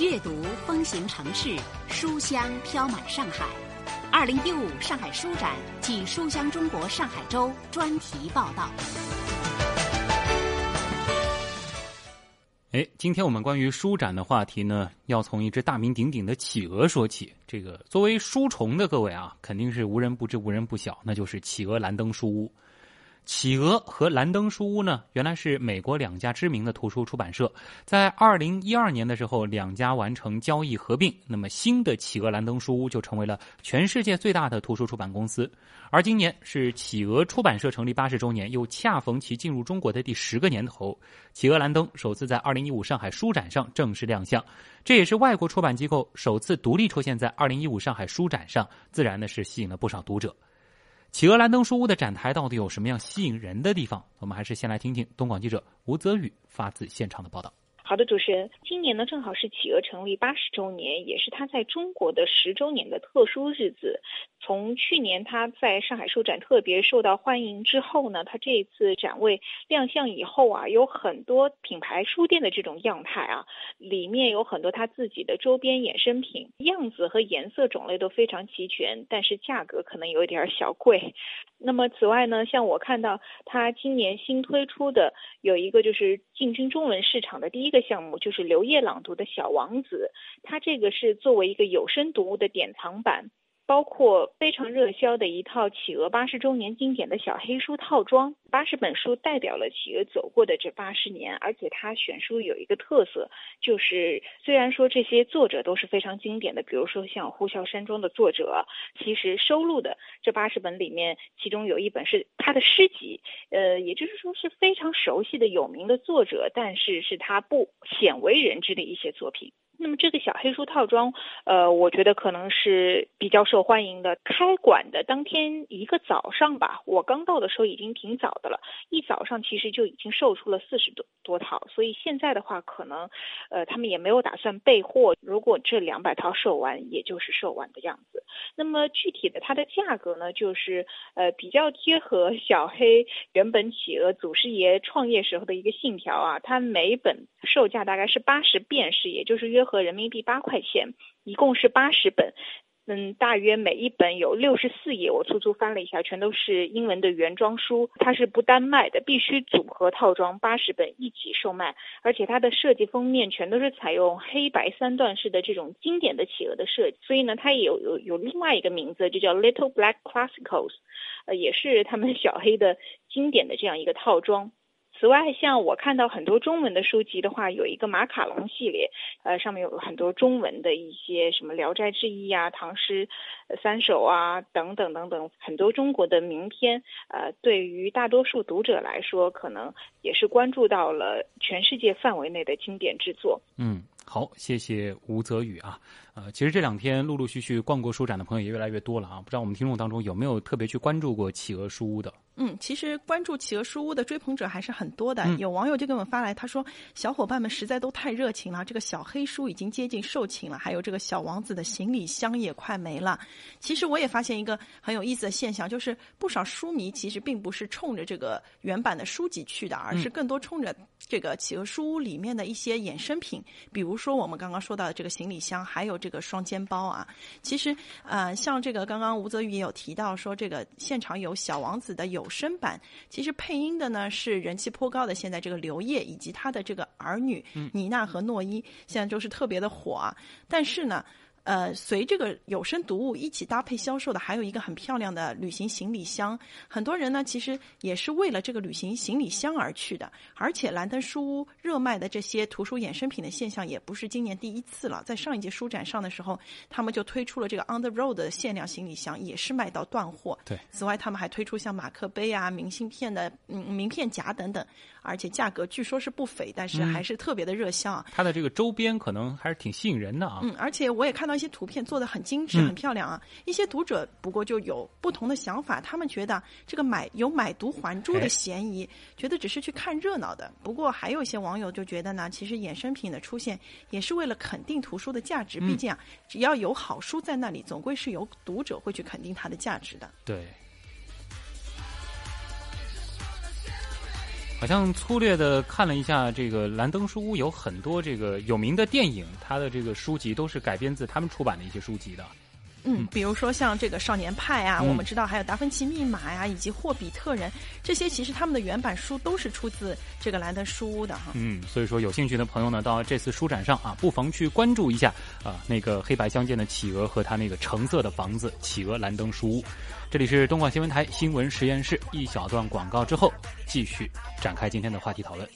阅读风行城市，书香飘满上海。二零一五上海书展暨书香中国上海周专题报道。哎，今天我们关于书展的话题呢，要从一只大名鼎鼎的企鹅说起。这个作为书虫的各位啊，肯定是无人不知、无人不晓，那就是企鹅蓝灯书屋。企鹅和蓝灯书屋呢，原来是美国两家知名的图书出版社，在二零一二年的时候，两家完成交易合并，那么新的企鹅蓝灯书屋就成为了全世界最大的图书出版公司。而今年是企鹅出版社成立八十周年，又恰逢其进入中国的第十个年头。企鹅蓝灯首次在二零一五上海书展上正式亮相，这也是外国出版机构首次独立出现在二零一五上海书展上，自然呢是吸引了不少读者。企鹅兰登书屋的展台到底有什么样吸引人的地方？我们还是先来听听东广记者吴泽宇发自现场的报道。好的，主持人，今年呢正好是企鹅成立八十周年，也是它在中国的十周年的特殊日子。从去年它在上海书展特别受到欢迎之后呢，它这一次展位亮相以后啊，有很多品牌书店的这种样态啊，里面有很多它自己的周边衍生品，样子和颜色种类都非常齐全，但是价格可能有一点小贵。那么此外呢，像我看到它今年新推出的有一个就是进军中文市场的第一个。项目就是刘烨朗读的《小王子》，它这个是作为一个有声读物的典藏版。包括非常热销的一套企鹅八十周年经典的小黑书套装，八十本书代表了企鹅走过的这八十年，而且它选书有一个特色，就是虽然说这些作者都是非常经典的，比如说像《呼啸山庄》的作者，其实收录的这八十本里面，其中有一本是他的诗集，呃，也就是说是非常熟悉的有名的作者，但是是他不鲜为人知的一些作品。那么这个小黑书套装，呃，我觉得可能是比较受欢迎的。开馆的当天一个早上吧，我刚到的时候已经挺早的了，一早上其实就已经售出了四十多多套，所以现在的话可能，呃，他们也没有打算备货。如果这两百套售完，也就是售完的样子。那么具体的它的价格呢，就是呃比较贴合小黑原本企鹅祖师爷创业时候的一个信条啊，它每本售价大概是八十便士，也就是约。合人民币八块钱，一共是八十本，嗯，大约每一本有六十四页。我粗粗翻了一下，全都是英文的原装书。它是不单卖的，必须组合套装，八十本一起售卖。而且它的设计封面全都是采用黑白三段式的这种经典的企鹅的设计，所以呢，它也有有有另外一个名字，就叫 Little Black Classicals，呃，也是他们小黑的经典的这样一个套装。此外，像我看到很多中文的书籍的话，有一个马卡龙系列，呃，上面有很多中文的一些什么《聊斋志异》啊、《唐诗三首》啊等等等等，很多中国的名篇。呃，对于大多数读者来说，可能也是关注到了全世界范围内的经典之作。嗯，好，谢谢吴泽宇啊。呃，其实这两天陆陆续续逛过书展的朋友也越来越多了啊，不知道我们听众当中有没有特别去关注过企鹅书屋的？嗯，其实关注企鹅书屋的追捧者还是很多的。有网友就给我们发来，他说：“小伙伴们实在都太热情了，这个小黑书已经接近售罄了，还有这个小王子的行李箱也快没了。”其实我也发现一个很有意思的现象，就是不少书迷其实并不是冲着这个原版的书籍去的，而是更多冲着这个企鹅书屋里面的一些衍生品，比如说我们刚刚说到的这个行李箱，还有这个双肩包啊。其实，呃，像这个刚刚吴泽宇也有提到说，这个现场有小王子的有。声版其实配音的呢是人气颇高的，现在这个刘烨以及他的这个儿女妮娜和诺伊，现在就是特别的火啊。但是呢。呃，随这个有声读物一起搭配销售的，还有一个很漂亮的旅行行李箱。很多人呢，其实也是为了这个旅行行李箱而去的。而且兰登书屋热卖的这些图书衍生品的现象，也不是今年第一次了。在上一届书展上的时候，他们就推出了这个 On the Road 的限量行李箱，也是卖到断货。对。此外，他们还推出像马克杯啊、明信片的嗯名片夹等等，而且价格据说是不菲，但是还是特别的热销啊。它的这个周边可能还是挺吸引人的啊。嗯，而且我也看到。一些图片做的很精致、很漂亮啊！一些读者不过就有不同的想法，他们觉得这个买有买椟还珠的嫌疑，觉得只是去看热闹的。不过还有一些网友就觉得呢，其实衍生品的出现也是为了肯定图书的价值。毕竟啊，只要有好书在那里，总归是有读者会去肯定它的价值的。对。好像粗略的看了一下，这个兰登书屋有很多这个有名的电影，它的这个书籍都是改编自他们出版的一些书籍的。嗯，比如说像这个《少年派》啊，我们知道还有《达芬奇密码》呀，以及《霍比特人》这些，其实他们的原版书都是出自这个兰登书屋的哈。嗯，所以说有兴趣的朋友呢，到这次书展上啊，不妨去关注一下啊，那个黑白相间的企鹅和它那个橙色的房子——企鹅兰登书屋。这里是东莞新闻台新闻实验室，一小段广告之后，继续展开今天的话题讨论。